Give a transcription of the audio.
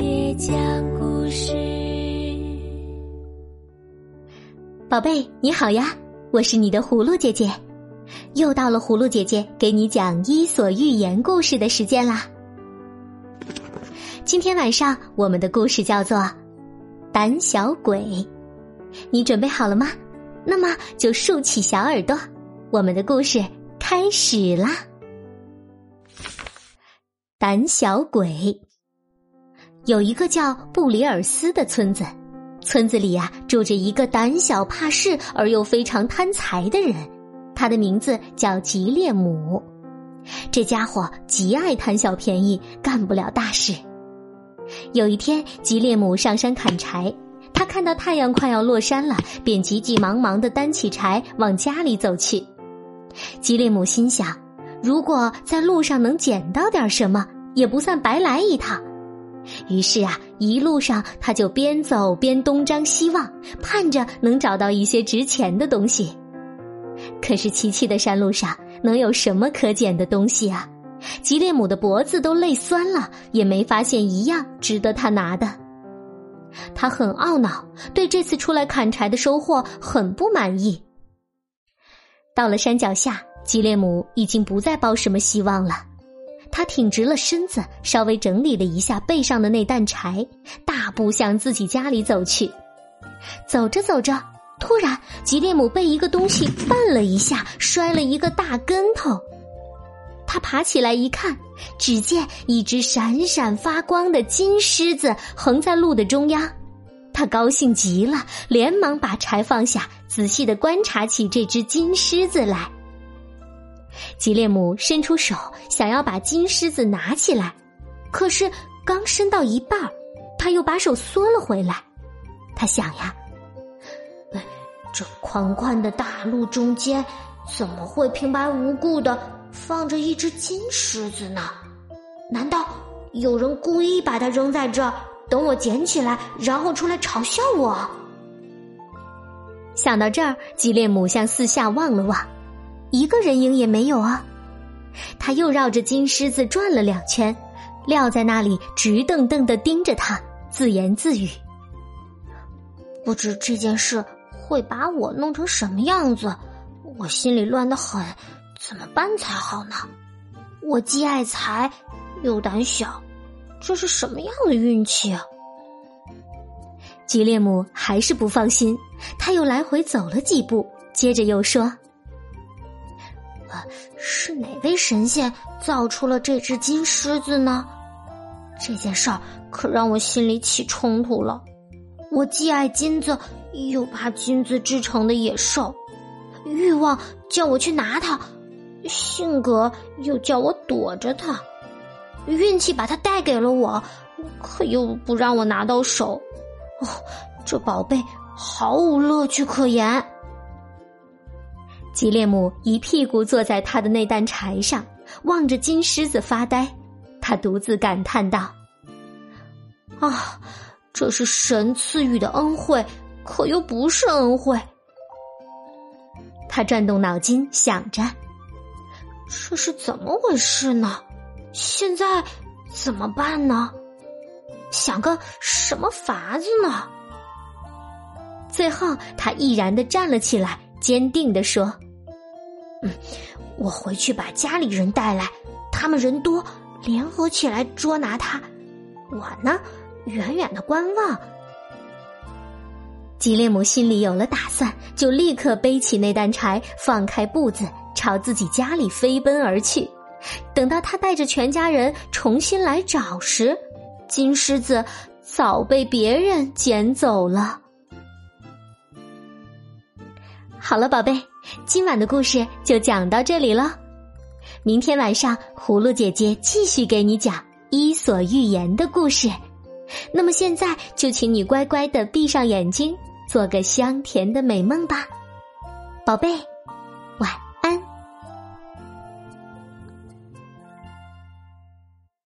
姐讲故事。宝贝，你好呀，我是你的葫芦姐姐，又到了葫芦姐姐给你讲《伊索寓言》故事的时间啦。今天晚上我们的故事叫做《胆小鬼》，你准备好了吗？那么就竖起小耳朵，我们的故事开始啦。胆小鬼有一个叫布里尔斯的村子，村子里呀住着一个胆小怕事而又非常贪财的人，他的名字叫吉列姆。这家伙极爱贪小便宜，干不了大事。有一天，吉列姆上山砍柴，他看到太阳快要落山了，便急急忙忙的担起柴往家里走去。吉列姆心想，如果在路上能捡到点什么，也不算白来一趟。于是啊，一路上他就边走边东张西望，盼着能找到一些值钱的东西。可是崎岖的山路上，能有什么可捡的东西啊？吉列姆的脖子都累酸了，也没发现一样值得他拿的。他很懊恼，对这次出来砍柴的收获很不满意。到了山脚下，吉列姆已经不再抱什么希望了。他挺直了身子，稍微整理了一下背上的那担柴，大步向自己家里走去。走着走着，突然吉列姆被一个东西绊了一下，摔了一个大跟头。他爬起来一看，只见一只闪闪发光的金狮子横在路的中央。他高兴极了，连忙把柴放下，仔细的观察起这只金狮子来。吉列姆伸出手，想要把金狮子拿起来，可是刚伸到一半他又把手缩了回来。他想呀，这宽宽的大路中间，怎么会平白无故的？放着一只金狮子呢，难道有人故意把它扔在这儿，等我捡起来，然后出来嘲笑我？想到这儿，吉列姆向四下望了望，一个人影也没有啊。他又绕着金狮子转了两圈，撂在那里直瞪瞪的盯着他，自言自语：“不知这件事会把我弄成什么样子，我心里乱得很。”怎么办才好呢？我既爱财又胆小，这是什么样的运气啊？吉列姆还是不放心，他又来回走了几步，接着又说：“是哪位神仙造出了这只金狮子呢？这件事儿可让我心里起冲突了。我既爱金子，又怕金子制成的野兽，欲望叫我去拿它。”性格又叫我躲着它，运气把它带给了我，可又不让我拿到手。哦，这宝贝毫无乐趣可言。吉列姆一屁股坐在他的那担柴上，望着金狮子发呆。他独自感叹道：“啊，这是神赐予的恩惠，可又不是恩惠。”他转动脑筋想着。这是怎么回事呢？现在怎么办呢？想个什么法子呢？最后，他毅然的站了起来，坚定的说：“嗯，我回去把家里人带来，他们人多，联合起来捉拿他。我呢，远远的观望。”吉列姆心里有了打算，就立刻背起那担柴，放开步子。朝自己家里飞奔而去，等到他带着全家人重新来找时，金狮子早被别人捡走了。好了，宝贝，今晚的故事就讲到这里了。明天晚上，葫芦姐姐继续给你讲《伊索寓言》的故事。那么现在，就请你乖乖的闭上眼睛，做个香甜的美梦吧，宝贝。